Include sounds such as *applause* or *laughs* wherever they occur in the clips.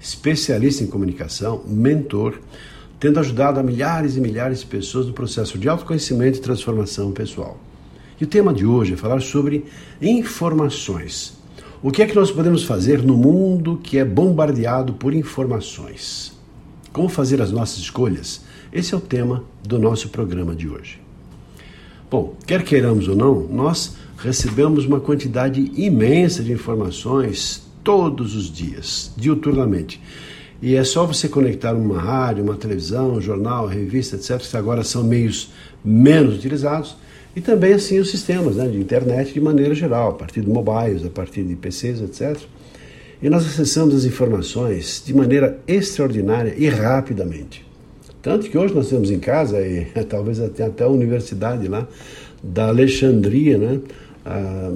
especialista em comunicação, mentor, tendo ajudado a milhares e milhares de pessoas no processo de autoconhecimento e transformação pessoal. E o tema de hoje é falar sobre informações. O que é que nós podemos fazer no mundo que é bombardeado por informações? Como fazer as nossas escolhas? Esse é o tema do nosso programa de hoje. Bom, quer queiramos ou não, nós recebemos uma quantidade imensa de informações todos os dias, diuturnamente. E é só você conectar uma rádio, uma televisão, um jornal, revista, etc., que agora são meios menos utilizados, e também assim os sistemas né, de internet de maneira geral, a partir de mobiles, a partir de PCs, etc. E nós acessamos as informações de maneira extraordinária e rapidamente. Tanto que hoje nós temos em casa, e *laughs* talvez até, até a universidade lá, da Alexandria, né? Ah,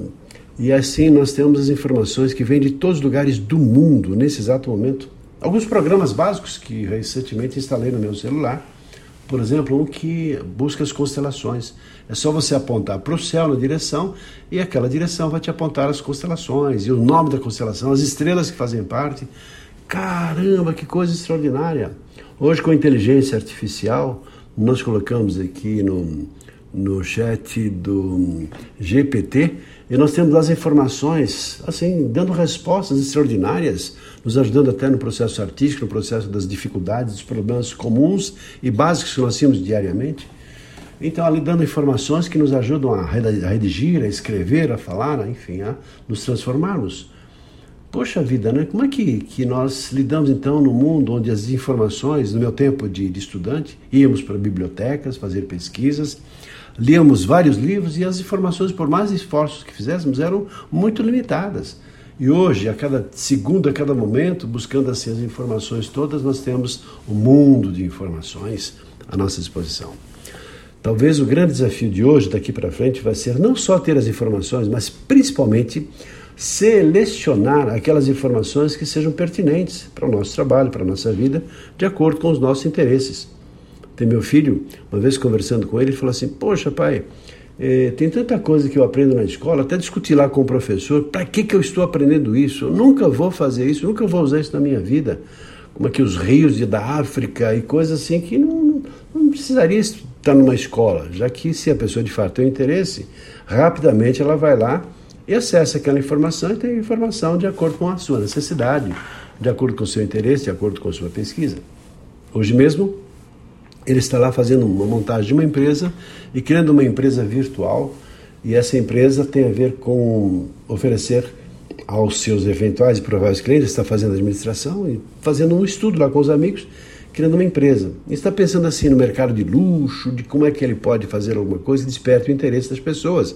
e assim nós temos as informações que vêm de todos os lugares do mundo nesse exato momento. Alguns programas básicos que recentemente instalei no meu celular, por exemplo, um que busca as constelações. É só você apontar para o céu na direção e aquela direção vai te apontar as constelações e o nome da constelação, as estrelas que fazem parte. Caramba, que coisa extraordinária! Hoje, com a inteligência artificial, nós colocamos aqui no, no chat do GPT e nós temos as informações, assim, dando respostas extraordinárias, nos ajudando até no processo artístico, no processo das dificuldades, dos problemas comuns e básicos que nós temos diariamente. Então, ali dando informações que nos ajudam a redigir, a escrever, a falar, enfim, a nos transformarmos. Poxa vida, né? Como é que, que nós lidamos então no mundo onde as informações, no meu tempo de, de estudante, íamos para bibliotecas fazer pesquisas, líamos vários livros e as informações, por mais esforços que fizéssemos, eram muito limitadas. E hoje, a cada segundo, a cada momento, buscando assim as informações todas, nós temos um mundo de informações à nossa disposição. Talvez o grande desafio de hoje, daqui para frente, vai ser não só ter as informações, mas principalmente selecionar aquelas informações que sejam pertinentes para o nosso trabalho, para a nossa vida, de acordo com os nossos interesses. Tem meu filho, uma vez conversando com ele, ele falou assim: Poxa, pai, é, tem tanta coisa que eu aprendo na escola, até discutir lá com o professor, para que, que eu estou aprendendo isso? Eu nunca vou fazer isso, nunca vou usar isso na minha vida. Como é que os rios da África e coisas assim que não, não precisaria estar numa escola, já que se a pessoa de fato tem interesse, rapidamente ela vai lá e acessa aquela informação e tem informação de acordo com a sua necessidade, de acordo com o seu interesse, de acordo com a sua pesquisa. Hoje mesmo, ele está lá fazendo uma montagem de uma empresa e criando uma empresa virtual. E essa empresa tem a ver com oferecer aos seus eventuais e prováveis clientes, está fazendo administração e fazendo um estudo lá com os amigos, criando uma empresa. E está pensando assim no mercado de luxo, de como é que ele pode fazer alguma coisa que desperte o interesse das pessoas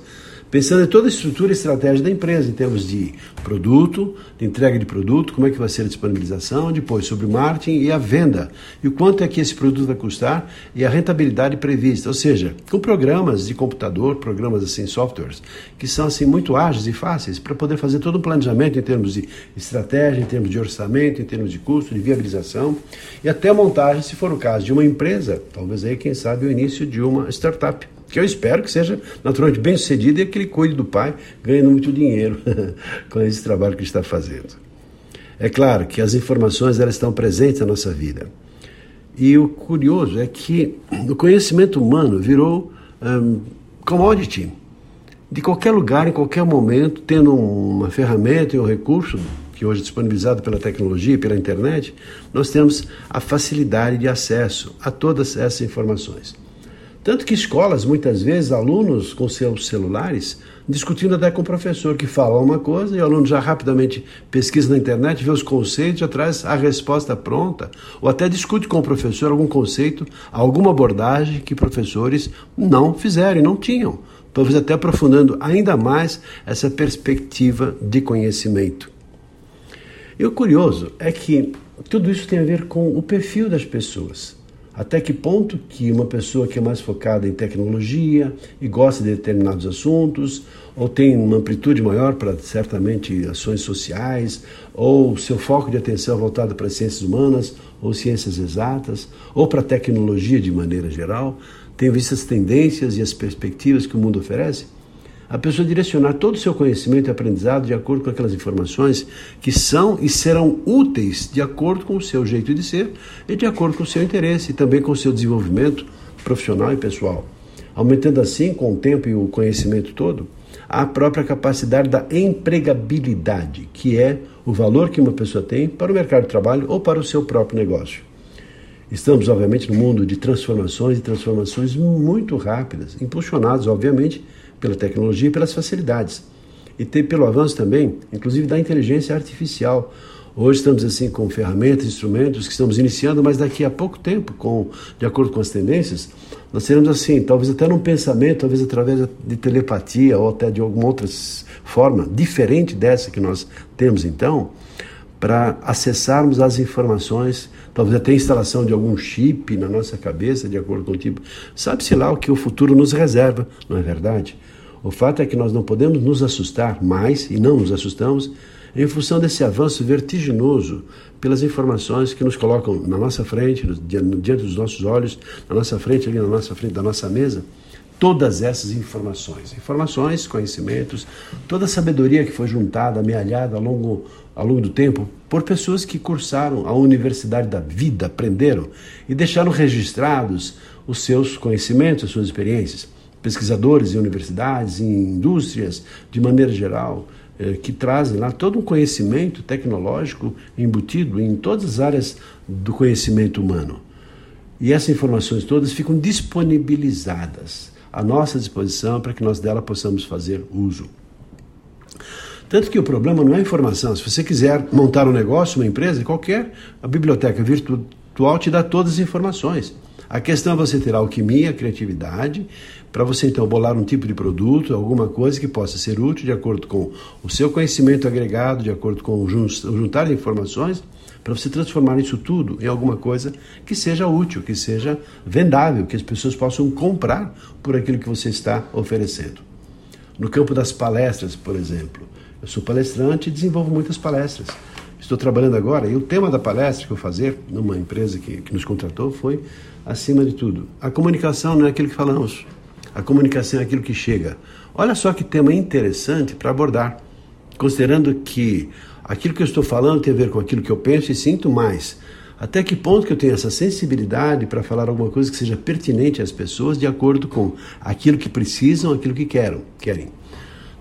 pensando em toda a estrutura e estratégia da empresa, em termos de produto, de entrega de produto, como é que vai ser a disponibilização, depois sobre o marketing e a venda, e o quanto é que esse produto vai custar e a rentabilidade prevista, ou seja, com programas de computador, programas assim, softwares, que são assim muito ágeis e fáceis para poder fazer todo um planejamento em termos de estratégia, em termos de orçamento, em termos de custo, de viabilização e até montagem, se for o caso, de uma empresa, talvez aí, quem sabe, o início de uma startup que eu espero que seja naturalmente bem sucedido e que ele cuide do pai, ganhando muito dinheiro *laughs* com esse trabalho que está fazendo. É claro que as informações elas estão presentes na nossa vida. E o curioso é que o conhecimento humano virou um, commodity. De qualquer lugar, em qualquer momento, tendo uma ferramenta e um recurso que hoje é disponibilizado pela tecnologia e pela internet, nós temos a facilidade de acesso a todas essas informações. Tanto que escolas, muitas vezes, alunos com seus celulares, discutindo até com o professor, que fala uma coisa e o aluno já rapidamente pesquisa na internet, vê os conceitos, já traz a resposta pronta, ou até discute com o professor algum conceito, alguma abordagem que professores não fizeram e não tinham, talvez até aprofundando ainda mais essa perspectiva de conhecimento. E o curioso é que tudo isso tem a ver com o perfil das pessoas. Até que ponto que uma pessoa que é mais focada em tecnologia e gosta de determinados assuntos, ou tem uma amplitude maior para certamente ações sociais, ou seu foco de atenção é voltado para as ciências humanas ou ciências exatas, ou para tecnologia de maneira geral, tem visto as tendências e as perspectivas que o mundo oferece? A pessoa direcionar todo o seu conhecimento e aprendizado de acordo com aquelas informações que são e serão úteis de acordo com o seu jeito de ser e de acordo com o seu interesse e também com o seu desenvolvimento profissional e pessoal. Aumentando assim, com o tempo e o conhecimento todo, a própria capacidade da empregabilidade, que é o valor que uma pessoa tem para o mercado de trabalho ou para o seu próprio negócio. Estamos, obviamente, no mundo de transformações e transformações muito rápidas, impulsionados, obviamente, pela tecnologia e pelas facilidades. E tem pelo avanço também, inclusive da inteligência artificial. Hoje estamos assim com ferramentas, instrumentos que estamos iniciando, mas daqui a pouco tempo, com de acordo com as tendências, nós teremos assim, talvez até num pensamento, talvez através de telepatia ou até de alguma outra forma diferente dessa que nós temos então, para acessarmos as informações, talvez até instalação de algum chip na nossa cabeça, de acordo com o tipo. Sabe-se lá o que o futuro nos reserva, não é verdade? O fato é que nós não podemos nos assustar mais, e não nos assustamos, em função desse avanço vertiginoso pelas informações que nos colocam na nossa frente, diante dos nossos olhos, na nossa frente, ali na nossa frente da nossa mesa, todas essas informações. Informações, conhecimentos, toda a sabedoria que foi juntada, amealhada ao longo, ao longo do tempo por pessoas que cursaram a universidade da vida, aprenderam e deixaram registrados os seus conhecimentos, as suas experiências pesquisadores em universidades, em indústrias, de maneira geral, eh, que trazem lá todo um conhecimento tecnológico embutido em todas as áreas do conhecimento humano. E essas informações todas ficam disponibilizadas à nossa disposição para que nós dela possamos fazer uso. Tanto que o problema não é a informação. Se você quiser montar um negócio, uma empresa, qualquer, a biblioteca virtual te dá todas as informações. A questão é você ter alquimia, criatividade, para você então bolar um tipo de produto, alguma coisa que possa ser útil de acordo com o seu conhecimento agregado, de acordo com o juntar informações, para você transformar isso tudo em alguma coisa que seja útil, que seja vendável, que as pessoas possam comprar por aquilo que você está oferecendo. No campo das palestras, por exemplo, eu sou palestrante e desenvolvo muitas palestras. Estou trabalhando agora e o tema da palestra que eu vou fazer numa empresa que, que nos contratou foi acima de tudo. A comunicação não é aquilo que falamos, a comunicação é aquilo que chega. Olha só que tema interessante para abordar, considerando que aquilo que eu estou falando tem a ver com aquilo que eu penso e sinto mais. Até que ponto que eu tenho essa sensibilidade para falar alguma coisa que seja pertinente às pessoas de acordo com aquilo que precisam, aquilo que querem. querem.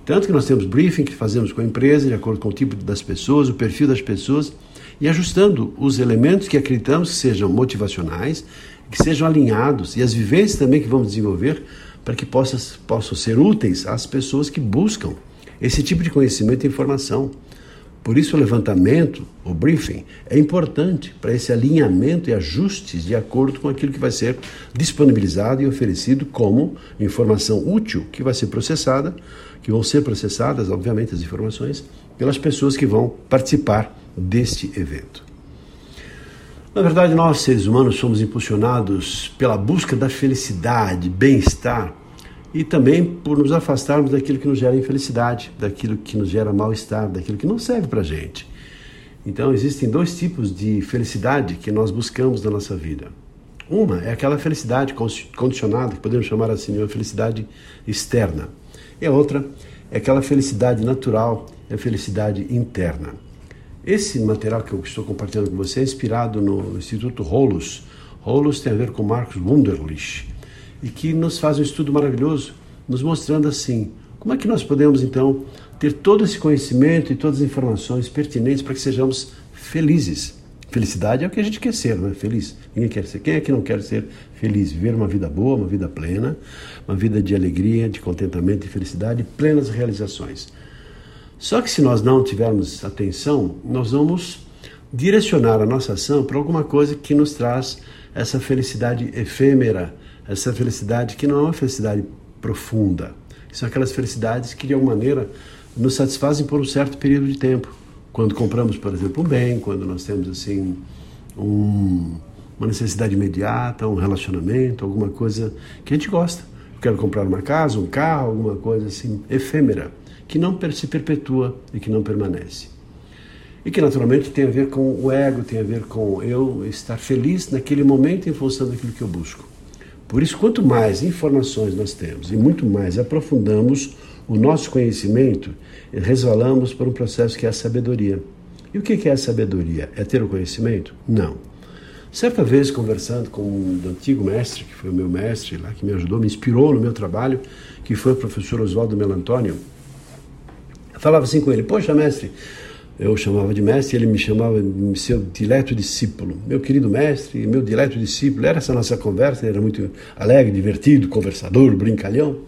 Tanto que nós temos briefing que fazemos com a empresa, de acordo com o tipo das pessoas, o perfil das pessoas, e ajustando os elementos que acreditamos que sejam motivacionais, que sejam alinhados e as vivências também que vamos desenvolver para que possam, possam ser úteis às pessoas que buscam esse tipo de conhecimento e informação. Por isso, o levantamento, o briefing, é importante para esse alinhamento e ajustes de acordo com aquilo que vai ser disponibilizado e oferecido como informação útil que vai ser processada, que vão ser processadas, obviamente, as informações, pelas pessoas que vão participar deste evento. Na verdade, nós, seres humanos, somos impulsionados pela busca da felicidade, bem-estar e também por nos afastarmos daquilo que nos gera infelicidade, daquilo que nos gera mal-estar, daquilo que não serve para gente. Então, existem dois tipos de felicidade que nós buscamos na nossa vida. Uma é aquela felicidade condicionada, que podemos chamar assim, uma felicidade externa. E a outra é aquela felicidade natural, é a felicidade interna. Esse material que eu estou compartilhando com você é inspirado no Instituto Rolos. Rolos tem a ver com Marcos Wunderlich e que nos faz um estudo maravilhoso, nos mostrando assim como é que nós podemos então ter todo esse conhecimento e todas as informações pertinentes para que sejamos felizes. Felicidade é o que a gente quer ser, não é? Feliz. Ninguém quer ser. Quem é que não quer ser feliz? Viver uma vida boa, uma vida plena, uma vida de alegria, de contentamento e felicidade, plenas realizações. Só que se nós não tivermos atenção, nós vamos direcionar a nossa ação para alguma coisa que nos traz essa felicidade efêmera, essa felicidade que não é uma felicidade profunda. São aquelas felicidades que de alguma maneira nos satisfazem por um certo período de tempo, Quando compramos, por exemplo, um bem, quando nós temos assim um, uma necessidade imediata, um relacionamento, alguma coisa que a gente gosta. Eu quero comprar uma casa, um carro, alguma coisa assim efêmera, que não se perpetua e que não permanece. E que naturalmente tem a ver com o ego, tem a ver com eu estar feliz naquele momento em função daquilo que eu busco. Por isso, quanto mais informações nós temos e muito mais aprofundamos o nosso conhecimento, resvalamos para um processo que é a sabedoria. E o que é a sabedoria? É ter o conhecimento? Não. Certa vez, conversando com um antigo mestre, que foi o meu mestre lá, que me ajudou, me inspirou no meu trabalho, que foi o professor Oswaldo Melantônio, falava assim com ele: Poxa, mestre, eu chamava de mestre, ele me chamava de seu dileto discípulo. Meu querido mestre, meu dileto discípulo. Era essa nossa conversa, ele era muito alegre, divertido, conversador, brincalhão.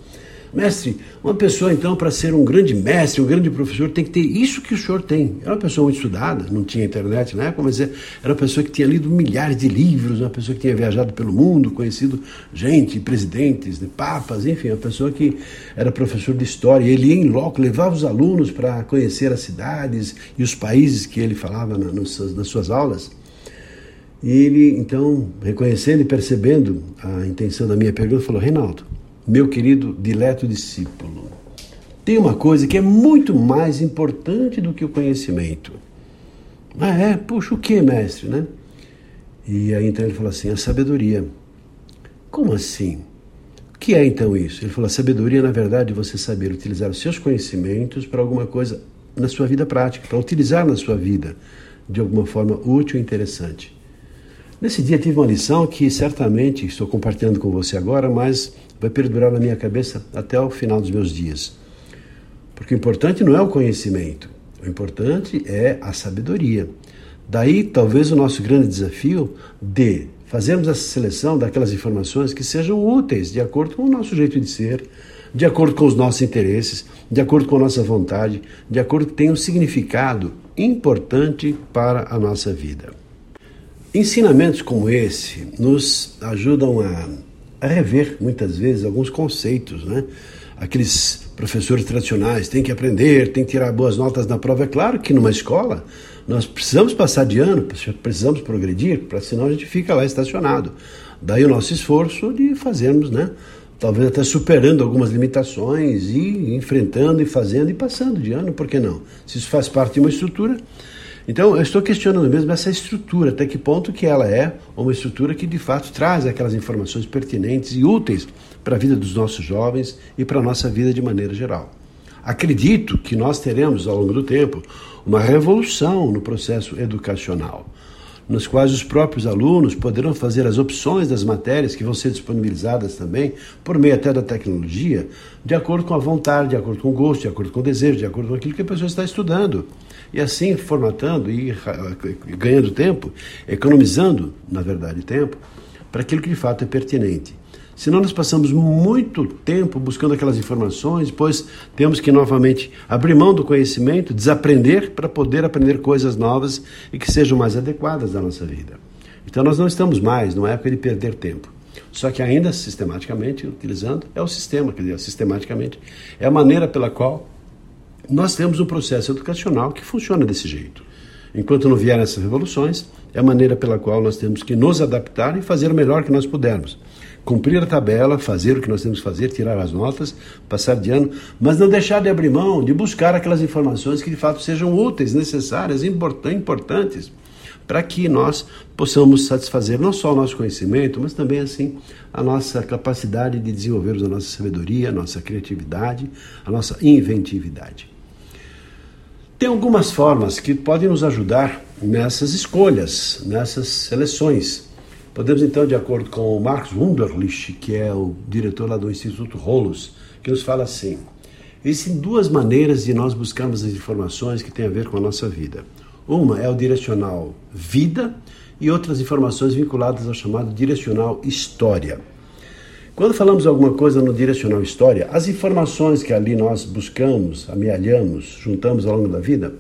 Mestre, uma pessoa então para ser um grande mestre, um grande professor, tem que ter isso que o senhor tem. Era uma pessoa muito estudada, não tinha internet na época, mas era uma pessoa que tinha lido milhares de livros, uma pessoa que tinha viajado pelo mundo, conhecido gente, presidentes, papas, enfim, uma pessoa que era professor de história. Ele ia em loco, levava os alunos para conhecer as cidades e os países que ele falava na, nas suas aulas. E ele, então, reconhecendo e percebendo a intenção da minha pergunta, falou: Reinaldo, meu querido dileto discípulo, tem uma coisa que é muito mais importante do que o conhecimento. Ah, é? Puxa, o que, mestre, né? E aí então ele falou assim: a sabedoria. Como assim? O que é então isso? Ele falou: a sabedoria, na verdade, é você saber utilizar os seus conhecimentos para alguma coisa na sua vida prática, para utilizar na sua vida de alguma forma útil e interessante. Nesse dia tive uma lição que certamente estou compartilhando com você agora, mas vai perdurar na minha cabeça até o final dos meus dias. Porque o importante não é o conhecimento, o importante é a sabedoria. Daí, talvez, o nosso grande desafio de fazermos essa seleção daquelas informações que sejam úteis, de acordo com o nosso jeito de ser, de acordo com os nossos interesses, de acordo com a nossa vontade, de acordo que tenham um significado importante para a nossa vida. Ensinamentos como esse nos ajudam a a rever muitas vezes alguns conceitos, né? Aqueles professores tradicionais têm que aprender, têm que tirar boas notas na prova. É claro que numa escola nós precisamos passar de ano, precisamos progredir, para senão a gente fica lá estacionado. Daí o nosso esforço de fazermos, né? Talvez até superando algumas limitações e enfrentando e fazendo e passando de ano, por que não? Se isso faz parte de uma estrutura, então, eu estou questionando mesmo essa estrutura, até que ponto que ela é uma estrutura que de fato traz aquelas informações pertinentes e úteis para a vida dos nossos jovens e para a nossa vida de maneira geral. Acredito que nós teremos ao longo do tempo uma revolução no processo educacional, nos quais os próprios alunos poderão fazer as opções das matérias que vão ser disponibilizadas também, por meio até da tecnologia, de acordo com a vontade, de acordo com o gosto, de acordo com o desejo, de acordo com aquilo que a pessoa está estudando e assim formatando e ganhando tempo, economizando, na verdade, tempo, para aquilo que de fato é pertinente. Senão nós passamos muito tempo buscando aquelas informações, depois temos que novamente abrir mão do conhecimento, desaprender para poder aprender coisas novas e que sejam mais adequadas à nossa vida. Então nós não estamos mais numa época de perder tempo. Só que ainda sistematicamente utilizando é o sistema, quer dizer, sistematicamente é a maneira pela qual nós temos um processo educacional que funciona desse jeito. Enquanto não vierem essas revoluções, é a maneira pela qual nós temos que nos adaptar e fazer o melhor que nós pudermos. Cumprir a tabela, fazer o que nós temos que fazer, tirar as notas, passar de ano, mas não deixar de abrir mão, de buscar aquelas informações que de fato sejam úteis, necessárias, importantes, para que nós possamos satisfazer não só o nosso conhecimento, mas também assim a nossa capacidade de desenvolvermos a nossa sabedoria, a nossa criatividade, a nossa inventividade. Tem algumas formas que podem nos ajudar nessas escolhas, nessas seleções. Podemos então, de acordo com o Marcos Wunderlich, que é o diretor lá do Instituto Rolos, que nos fala assim: existem duas maneiras de nós buscarmos as informações que têm a ver com a nossa vida. Uma é o direcional vida e outras informações vinculadas ao chamado direcional história. Quando falamos alguma coisa no direcional história, as informações que ali nós buscamos, amealhamos, juntamos ao longo da vida,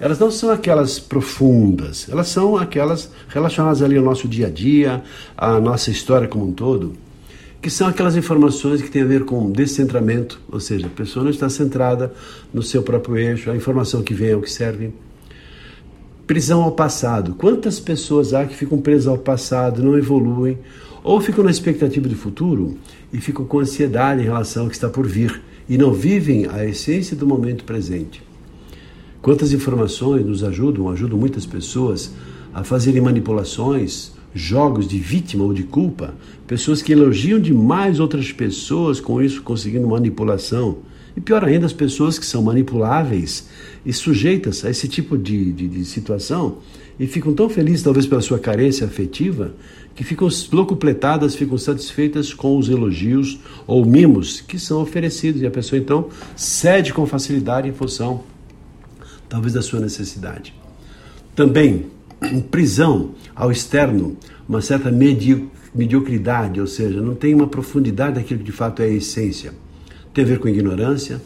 elas não são aquelas profundas, elas são aquelas relacionadas ali ao nosso dia a dia, à nossa história como um todo, que são aquelas informações que têm a ver com descentramento, ou seja, a pessoa não está centrada no seu próprio eixo, a informação que vem é o que serve. Prisão ao passado. Quantas pessoas há que ficam presas ao passado, não evoluem, ou ficam na expectativa do futuro e ficam com ansiedade em relação ao que está por vir e não vivem a essência do momento presente? Quantas informações nos ajudam, ajudam muitas pessoas a fazerem manipulações, jogos de vítima ou de culpa, pessoas que elogiam demais outras pessoas, com isso conseguindo manipulação. E pior ainda, as pessoas que são manipuláveis e sujeitas a esse tipo de, de, de situação e ficam tão felizes, talvez pela sua carência afetiva, que ficam locupletadas, ficam satisfeitas com os elogios ou mimos que são oferecidos. E a pessoa então cede com facilidade em função, talvez, da sua necessidade. Também prisão ao externo, uma certa mediocridade, ou seja, não tem uma profundidade daquilo que de fato é a essência. Tem a ver com ignorância,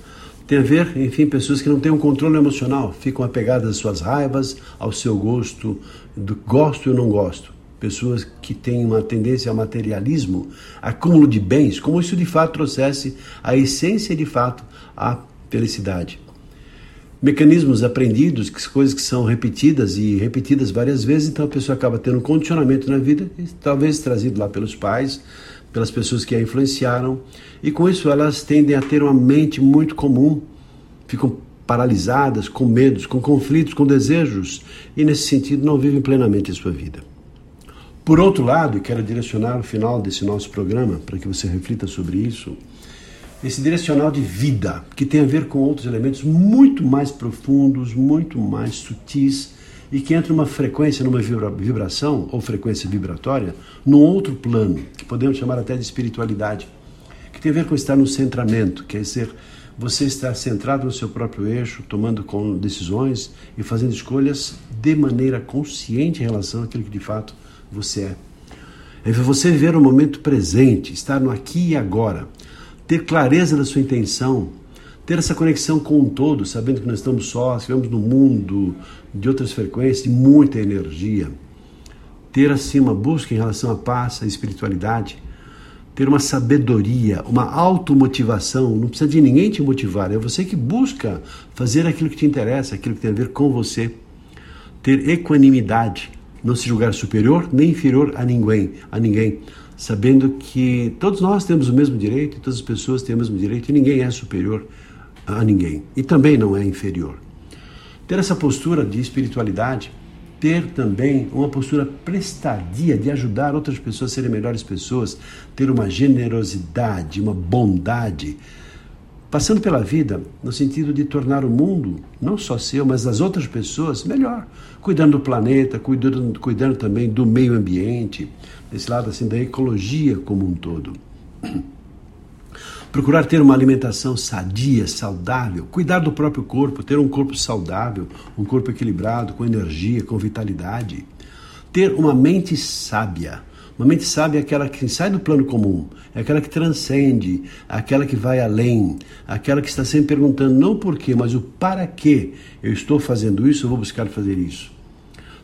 tem a ver, enfim, pessoas que não têm um controle emocional, ficam apegadas às suas raivas, ao seu gosto, do gosto e não gosto. Pessoas que têm uma tendência ao materialismo, acúmulo de bens, como isso de fato trouxesse a essência de fato a felicidade mecanismos aprendidos, que coisas que são repetidas e repetidas várias vezes, então a pessoa acaba tendo um condicionamento na vida, talvez trazido lá pelos pais, pelas pessoas que a influenciaram, e com isso elas tendem a ter uma mente muito comum, ficam paralisadas, com medos, com conflitos, com desejos, e nesse sentido não vivem plenamente a sua vida. Por outro lado, quero direcionar o final desse nosso programa para que você reflita sobre isso, esse direcional de vida, que tem a ver com outros elementos muito mais profundos, muito mais sutis e que entra numa frequência, numa vibração ou frequência vibratória, num outro plano, que podemos chamar até de espiritualidade, que tem a ver com estar no centramento, quer dizer, você estar centrado no seu próprio eixo, tomando decisões e fazendo escolhas de maneira consciente em relação àquilo que de fato você é. É você viver o momento presente, estar no aqui e agora ter clareza da sua intenção, ter essa conexão com o todo, sabendo que nós estamos sós, que vivemos no mundo de outras frequências, de muita energia. Ter assim uma busca em relação à paz, à espiritualidade, ter uma sabedoria, uma automotivação, não precisa de ninguém te motivar, é você que busca fazer aquilo que te interessa, aquilo que tem a ver com você. Ter equanimidade, não se julgar superior nem inferior a ninguém, a ninguém sabendo que todos nós temos o mesmo direito, todas as pessoas têm o mesmo direito e ninguém é superior a ninguém e também não é inferior. Ter essa postura de espiritualidade, ter também uma postura prestadia de ajudar outras pessoas a serem melhores pessoas, ter uma generosidade, uma bondade, passando pela vida no sentido de tornar o mundo, não só seu, mas das outras pessoas, melhor, cuidando do planeta, cuidando, cuidando também do meio ambiente, desse lado assim da ecologia como um todo. Procurar ter uma alimentação sadia, saudável, cuidar do próprio corpo, ter um corpo saudável, um corpo equilibrado, com energia, com vitalidade. Ter uma mente sábia. Uma mente sábia é aquela que sai do plano comum, é aquela que transcende, aquela que vai além, aquela que está sempre perguntando não por quê, mas o para que eu estou fazendo isso, eu vou buscar fazer isso.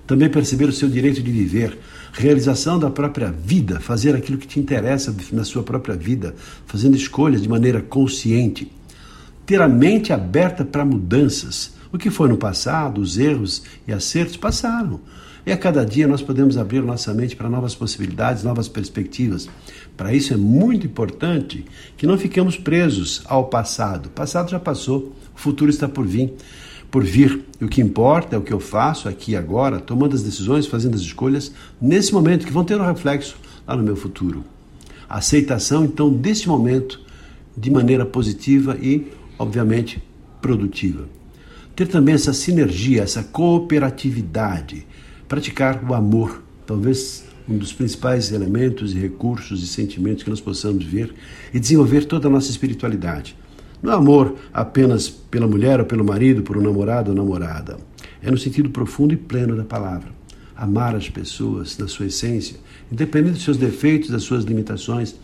Também perceber o seu direito de viver, realização da própria vida, fazer aquilo que te interessa na sua própria vida, fazendo escolhas de maneira consciente. Ter a mente aberta para mudanças. O que foi no passado, os erros e acertos passaram. E a cada dia nós podemos abrir nossa mente para novas possibilidades, novas perspectivas. Para isso é muito importante que não fiquemos presos ao passado. O passado já passou, o futuro está por vir por vir. E o que importa é o que eu faço aqui agora, tomando as decisões, fazendo as escolhas nesse momento, que vão ter um reflexo lá no meu futuro. A aceitação, então, desse momento de maneira positiva e, obviamente, produtiva. Ter também essa sinergia, essa cooperatividade, praticar o amor, talvez um dos principais elementos e recursos e sentimentos que nós possamos ver e desenvolver toda a nossa espiritualidade. Não é amor apenas pela mulher ou pelo marido, por um namorado ou namorada. É no sentido profundo e pleno da palavra. Amar as pessoas na sua essência, independente dos seus defeitos, das suas limitações.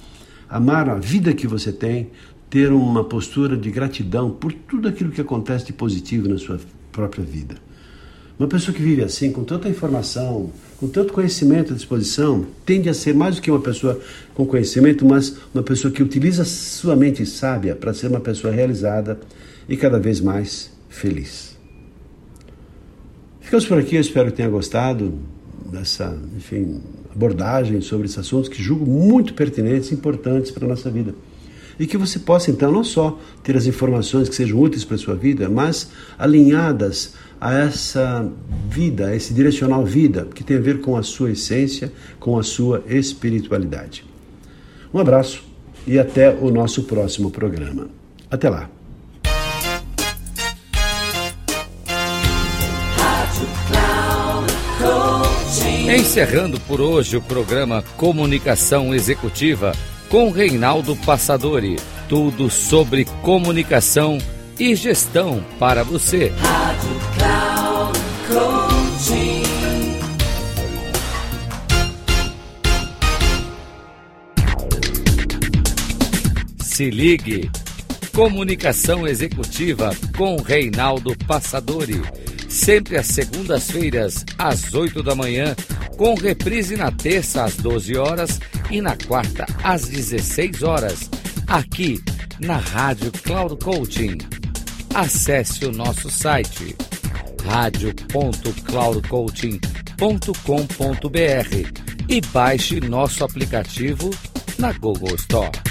Amar a vida que você tem, ter uma postura de gratidão por tudo aquilo que acontece de positivo na sua própria vida. Uma pessoa que vive assim, com tanta informação, com tanto conhecimento à disposição, tende a ser mais do que uma pessoa com conhecimento, mas uma pessoa que utiliza sua mente sábia para ser uma pessoa realizada e cada vez mais feliz. Ficamos por aqui, eu espero que tenha gostado dessa, enfim, abordagem sobre esses assuntos que julgo muito pertinentes e importantes para a nossa vida. E que você possa, então, não só ter as informações que sejam úteis para a sua vida, mas alinhadas a essa vida, a esse direcional vida, que tem a ver com a sua essência, com a sua espiritualidade. Um abraço e até o nosso próximo programa. Até lá. Encerrando por hoje o programa Comunicação Executiva com Reinaldo Passadori. Tudo sobre comunicação e gestão para você. Rádio Cloud. Se ligue. Comunicação Executiva com Reinaldo Passadori. Sempre às segundas-feiras, às 8 da manhã, com reprise na terça às 12 horas e na quarta às 16 horas, aqui na Rádio Cloud Coaching. Acesse o nosso site radio.cloudcoaching.com.br e baixe nosso aplicativo na Google Store.